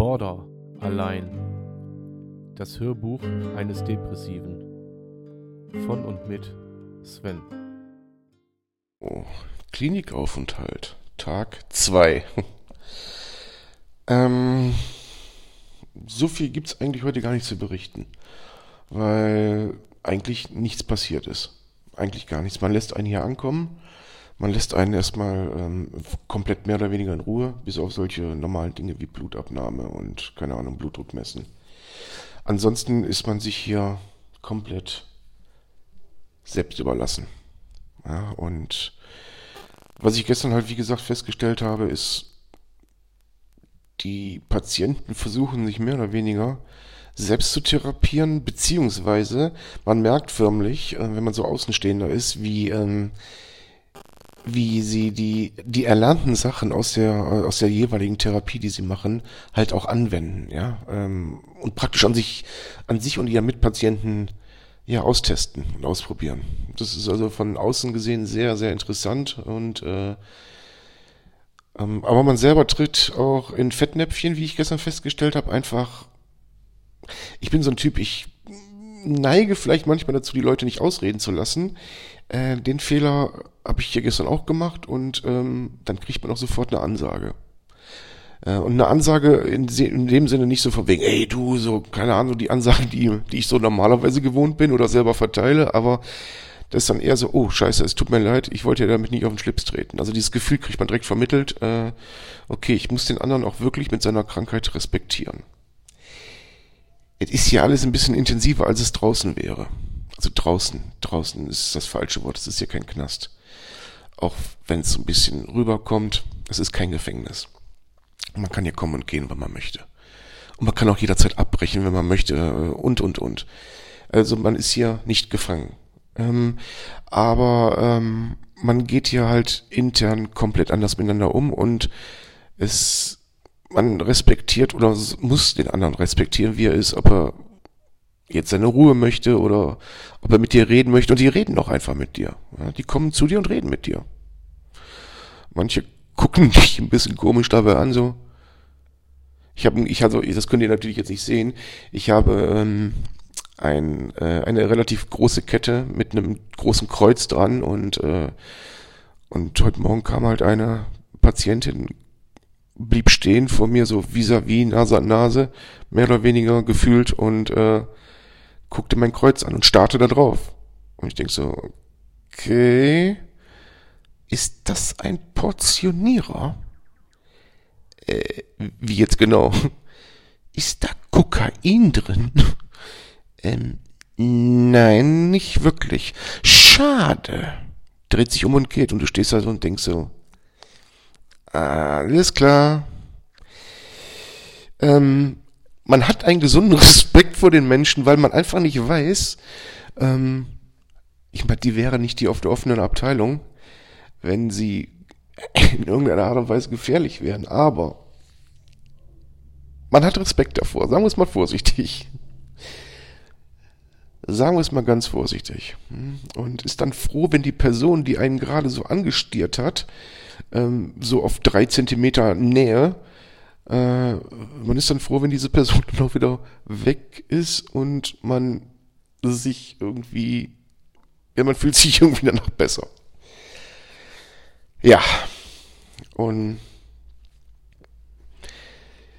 Border allein. Das Hörbuch eines Depressiven. Von und mit Sven. Oh, Klinikaufenthalt. Tag 2. ähm, so viel gibt es eigentlich heute gar nicht zu berichten. Weil eigentlich nichts passiert ist. Eigentlich gar nichts. Man lässt einen hier ankommen. Man lässt einen erstmal ähm, komplett mehr oder weniger in Ruhe, bis auf solche normalen Dinge wie Blutabnahme und, keine Ahnung, Blutdruck messen. Ansonsten ist man sich hier komplett selbst überlassen. Ja, und was ich gestern halt, wie gesagt, festgestellt habe, ist, die Patienten versuchen sich mehr oder weniger selbst zu therapieren, beziehungsweise man merkt förmlich, äh, wenn man so Außenstehender ist, wie, ähm, wie sie die, die erlernten Sachen aus der, aus der jeweiligen Therapie, die sie machen, halt auch anwenden, ja, ähm, und praktisch an sich, an sich und ihren Mitpatienten, ja, austesten und ausprobieren. Das ist also von außen gesehen sehr, sehr interessant und, äh, ähm, aber man selber tritt auch in Fettnäpfchen, wie ich gestern festgestellt habe, einfach, ich bin so ein Typ, ich neige vielleicht manchmal dazu, die Leute nicht ausreden zu lassen. Äh, den Fehler habe ich hier gestern auch gemacht und ähm, dann kriegt man auch sofort eine Ansage. Äh, und eine Ansage in, in, dem Sinne nicht so von wegen, ey du, so, keine Ahnung, die Ansagen, die, die ich so normalerweise gewohnt bin oder selber verteile, aber das ist dann eher so, oh scheiße, es tut mir leid, ich wollte ja damit nicht auf den Schlips treten. Also dieses Gefühl kriegt man direkt vermittelt, äh, okay, ich muss den anderen auch wirklich mit seiner Krankheit respektieren. Es ist ja alles ein bisschen intensiver, als es draußen wäre. Also draußen, draußen ist das falsche Wort, es ist hier kein Knast. Auch wenn es so ein bisschen rüberkommt, es ist kein Gefängnis. Man kann hier kommen und gehen, wenn man möchte. Und man kann auch jederzeit abbrechen, wenn man möchte, äh, und, und, und. Also man ist hier nicht gefangen. Ähm, aber ähm, man geht hier halt intern komplett anders miteinander um und es man respektiert oder muss den anderen respektieren, wie er ist, ob er jetzt seine Ruhe möchte oder ob er mit dir reden möchte. Und die reden auch einfach mit dir. Ja, die kommen zu dir und reden mit dir. Manche gucken dich ein bisschen komisch dabei an, so. Ich habe, ich also, das könnt ihr natürlich jetzt nicht sehen. Ich habe ähm, ein, äh, eine relativ große Kette mit einem großen Kreuz dran und äh, und heute Morgen kam halt eine Patientin blieb stehen vor mir, so vis-à-vis, Nase an Nase, mehr oder weniger gefühlt und äh, guckte mein Kreuz an und starrte da drauf. Und ich denk so, okay, ist das ein Portionierer? Äh, wie jetzt genau? Ist da Kokain drin? ähm, nein, nicht wirklich. Schade. Dreht sich um und geht und du stehst da so und denkst so, alles klar. Ähm, man hat einen gesunden Respekt vor den Menschen, weil man einfach nicht weiß, ähm, ich meine, die wäre nicht die auf der offenen Abteilung, wenn sie in irgendeiner Art und Weise gefährlich wären. Aber man hat Respekt davor, sagen wir es mal vorsichtig. Sagen wir es mal ganz vorsichtig. Und ist dann froh, wenn die Person, die einen gerade so angestiert hat, ähm, so auf drei Zentimeter Nähe. Äh, man ist dann froh, wenn diese Person dann auch wieder weg ist und man sich irgendwie, ja, man fühlt sich irgendwie danach besser. Ja. Und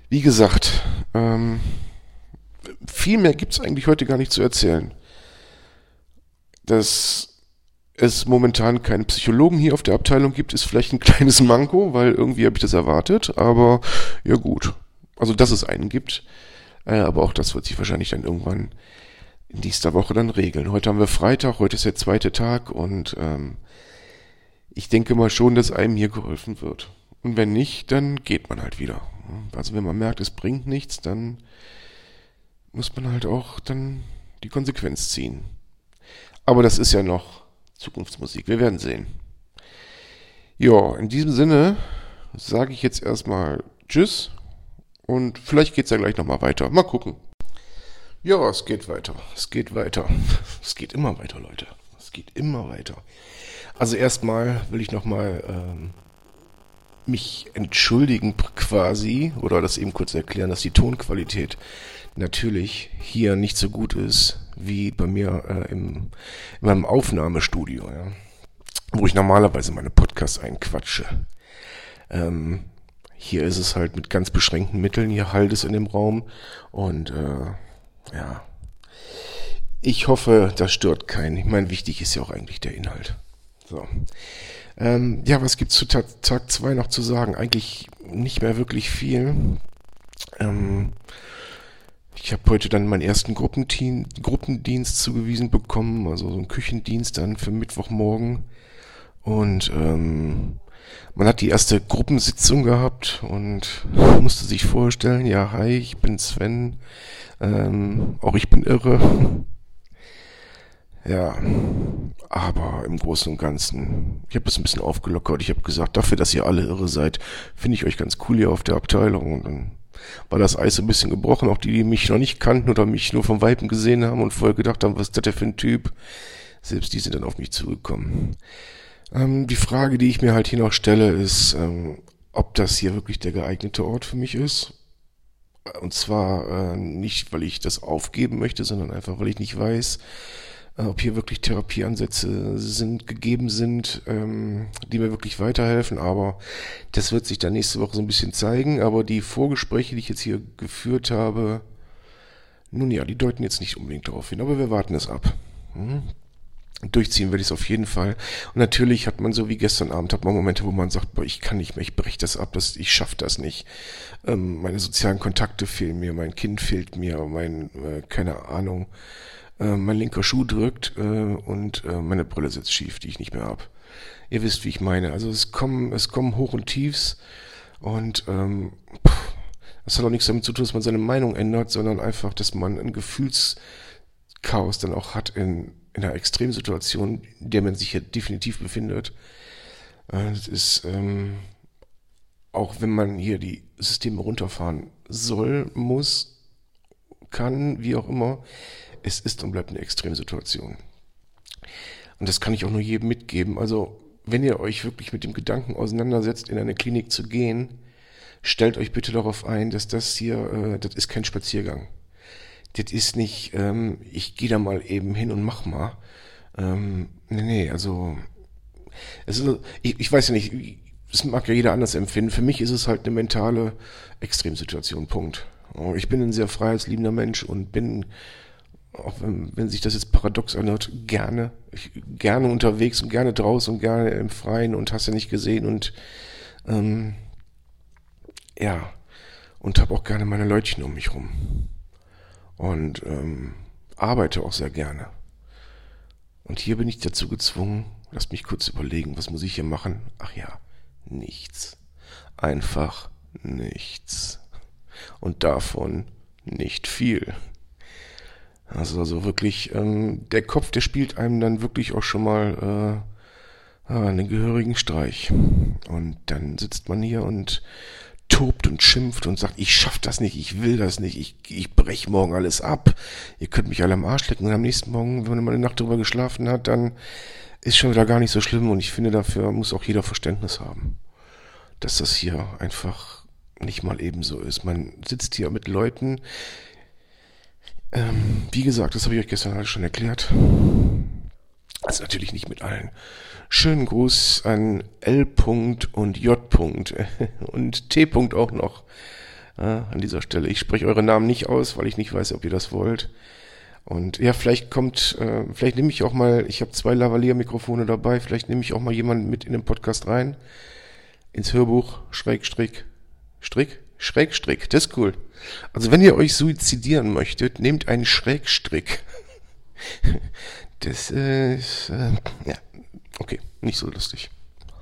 wie gesagt, ähm, viel mehr gibt's eigentlich heute gar nicht zu erzählen. Das es momentan keinen Psychologen hier auf der Abteilung gibt, ist vielleicht ein kleines Manko, weil irgendwie habe ich das erwartet, aber ja gut. Also, dass es einen gibt, äh, aber auch das wird sich wahrscheinlich dann irgendwann in nächster Woche dann regeln. Heute haben wir Freitag, heute ist der zweite Tag und ähm, ich denke mal schon, dass einem hier geholfen wird. Und wenn nicht, dann geht man halt wieder. Also wenn man merkt, es bringt nichts, dann muss man halt auch dann die Konsequenz ziehen. Aber das ist ja noch Zukunftsmusik. Wir werden sehen. Ja, in diesem Sinne sage ich jetzt erstmal Tschüss und vielleicht geht es ja gleich nochmal weiter. Mal gucken. Ja, es geht weiter. Es geht weiter. Es geht immer weiter, Leute. Es geht immer weiter. Also erstmal will ich nochmal ähm, mich entschuldigen quasi oder das eben kurz erklären, dass die Tonqualität natürlich hier nicht so gut ist wie bei mir äh, im, in meinem Aufnahmestudio, ja, wo ich normalerweise meine Podcasts einquatsche. Ähm, hier ist es halt mit ganz beschränkten Mitteln, hier halt es in dem Raum und äh, ja, ich hoffe, das stört keinen. Ich meine, wichtig ist ja auch eigentlich der Inhalt. So. Ähm, ja, was gibt's zu Tag 2 noch zu sagen? Eigentlich nicht mehr wirklich viel. Ähm, ich habe heute dann meinen ersten Gruppendienst zugewiesen bekommen, also so einen Küchendienst dann für Mittwochmorgen. Und ähm, man hat die erste Gruppensitzung gehabt und musste sich vorstellen, ja, hi, ich bin Sven, ähm, auch ich bin irre. Ja, aber im Großen und Ganzen, ich habe es ein bisschen aufgelockert. Ich habe gesagt, dafür, dass ihr alle irre seid, finde ich euch ganz cool hier auf der Abteilung. Und dann war das Eis ein bisschen gebrochen. Auch die, die mich noch nicht kannten oder mich nur vom Weiben gesehen haben und vorher gedacht haben, was ist das denn für ein Typ, selbst die sind dann auf mich zugekommen. Ähm, die Frage, die ich mir halt hier noch stelle, ist, ähm, ob das hier wirklich der geeignete Ort für mich ist. Und zwar äh, nicht, weil ich das aufgeben möchte, sondern einfach, weil ich nicht weiß, ob hier wirklich Therapieansätze sind, gegeben sind, ähm, die mir wirklich weiterhelfen. Aber das wird sich dann nächste Woche so ein bisschen zeigen. Aber die Vorgespräche, die ich jetzt hier geführt habe, nun ja, die deuten jetzt nicht unbedingt darauf hin. Aber wir warten es ab. Hm? Durchziehen werde ich es auf jeden Fall. Und natürlich hat man so wie gestern Abend, hat man Momente, wo man sagt, boah, ich kann nicht mehr, ich breche das ab, das, ich schaffe das nicht. Ähm, meine sozialen Kontakte fehlen mir, mein Kind fehlt mir, mein, äh, keine Ahnung, äh, mein linker Schuh drückt äh, und äh, meine Brille sitzt schief, die ich nicht mehr hab. Ihr wisst, wie ich meine. Also es kommen, es kommen Hoch und Tiefs und ähm, pff, das hat auch nichts damit zu tun, dass man seine Meinung ändert, sondern einfach, dass man ein Gefühlschaos dann auch hat in, in einer Extremsituation, in der man sich ja definitiv befindet. Äh, das ist, ähm, auch wenn man hier die Systeme runterfahren soll, muss, kann, wie auch immer, es ist und bleibt eine Extremsituation. Und das kann ich auch nur jedem mitgeben. Also, wenn ihr euch wirklich mit dem Gedanken auseinandersetzt, in eine Klinik zu gehen, stellt euch bitte darauf ein, dass das hier, äh, das ist kein Spaziergang. Das ist nicht, ähm, ich gehe da mal eben hin und mach mal. Ähm, nee, nee, also, es ist, ich, ich weiß ja nicht, das mag ja jeder anders empfinden. Für mich ist es halt eine mentale Extremsituation, Punkt. Ich bin ein sehr freiheitsliebender Mensch und bin auch wenn, wenn sich das jetzt paradox anhört, gerne, ich, gerne unterwegs und gerne draußen und gerne im Freien und hast ja nicht gesehen und ähm, ja, und habe auch gerne meine Leutchen um mich rum. Und ähm, arbeite auch sehr gerne. Und hier bin ich dazu gezwungen, lasst mich kurz überlegen, was muss ich hier machen? Ach ja, nichts. Einfach nichts. Und davon nicht viel. Also, also wirklich, ähm, der Kopf, der spielt einem dann wirklich auch schon mal äh, einen gehörigen Streich. Und dann sitzt man hier und tobt und schimpft und sagt, ich schaff das nicht, ich will das nicht, ich, ich brech morgen alles ab. Ihr könnt mich alle am Arsch lecken. Und am nächsten Morgen, wenn man eine Nacht drüber geschlafen hat, dann ist schon wieder gar nicht so schlimm. Und ich finde, dafür muss auch jeder Verständnis haben. Dass das hier einfach nicht mal ebenso ist. Man sitzt hier mit Leuten, ähm, wie gesagt, das habe ich euch gestern alles schon erklärt. Also natürlich nicht mit allen. Schönen Gruß an L. und J. und T. auch noch äh, an dieser Stelle. Ich spreche eure Namen nicht aus, weil ich nicht weiß, ob ihr das wollt. Und ja, vielleicht kommt, äh, vielleicht nehme ich auch mal, ich habe zwei Lavalier-Mikrofone dabei, vielleicht nehme ich auch mal jemanden mit in den Podcast rein. Ins Hörbuch, Schrägstrick, Strick, Schrägstrick, das ist cool. Also wenn ihr euch suizidieren möchtet, nehmt einen Schrägstrick. Das ist, äh, ja, okay, nicht so lustig.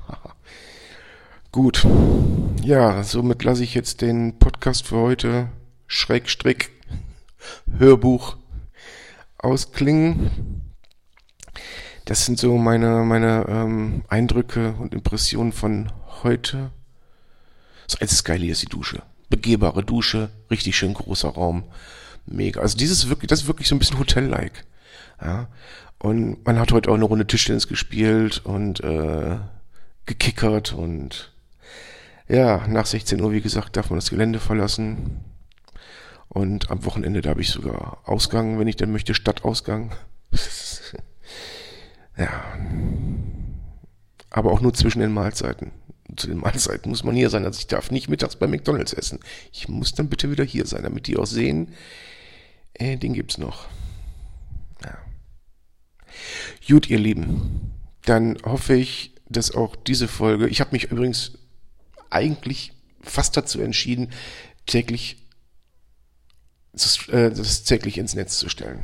Gut. Ja, somit lasse ich jetzt den Podcast für heute Schrägstrick Hörbuch ausklingen. Das sind so meine, meine ähm, Eindrücke und Impressionen von heute. Das einzige Geile hier ist die Dusche. Begehbare Dusche, richtig schön großer Raum. Mega. Also dieses wirklich, das ist wirklich so ein bisschen Hotel-like. Ja. Und man hat heute auch eine Runde Tischtennis gespielt und äh, gekickert und Ja, nach 16 Uhr, wie gesagt, darf man das Gelände verlassen. Und am Wochenende, da habe ich sogar Ausgang, wenn ich denn möchte, Stadtausgang. ja. Aber auch nur zwischen den Mahlzeiten. Zu den Mahlzeiten muss man hier sein. Also ich darf nicht mittags bei McDonalds essen. Ich muss dann bitte wieder hier sein, damit die auch sehen, äh, den gibt's noch. Ja. Gut, ihr Lieben. Dann hoffe ich, dass auch diese Folge, ich habe mich übrigens eigentlich fast dazu entschieden, täglich das, äh, das täglich ins Netz zu stellen.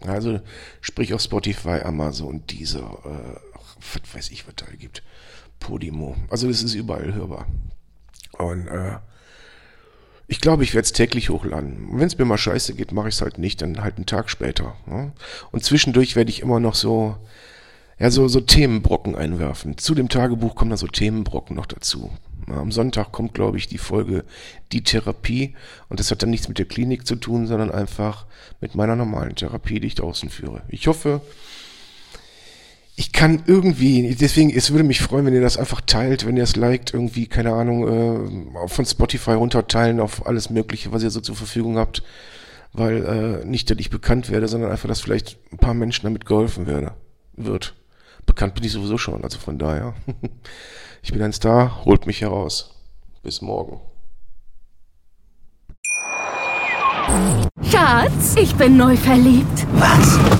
Also sprich auf Spotify, Amazon, Deezer, äh, was weiß ich, was da gibt. Podimo. Also das ist überall hörbar. Und äh, ich glaube, ich werde es täglich hochladen. Wenn es mir mal scheiße geht, mache ich es halt nicht, dann halt einen Tag später. Ja? Und zwischendurch werde ich immer noch so, ja, so, so Themenbrocken einwerfen. Zu dem Tagebuch kommen da so Themenbrocken noch dazu. Am Sonntag kommt, glaube ich, die Folge Die Therapie. Und das hat dann nichts mit der Klinik zu tun, sondern einfach mit meiner normalen Therapie, die ich draußen führe. Ich hoffe, ich kann irgendwie, deswegen, es würde mich freuen, wenn ihr das einfach teilt, wenn ihr es liked, irgendwie, keine Ahnung, äh, von Spotify runterteilen auf alles Mögliche, was ihr so zur Verfügung habt. Weil äh, nicht, dass ich bekannt werde, sondern einfach, dass vielleicht ein paar Menschen damit geholfen werde, wird. Bekannt bin ich sowieso schon, also von daher. Ich bin ein Star, holt mich heraus. Bis morgen. Schatz, ich bin neu verliebt. Was?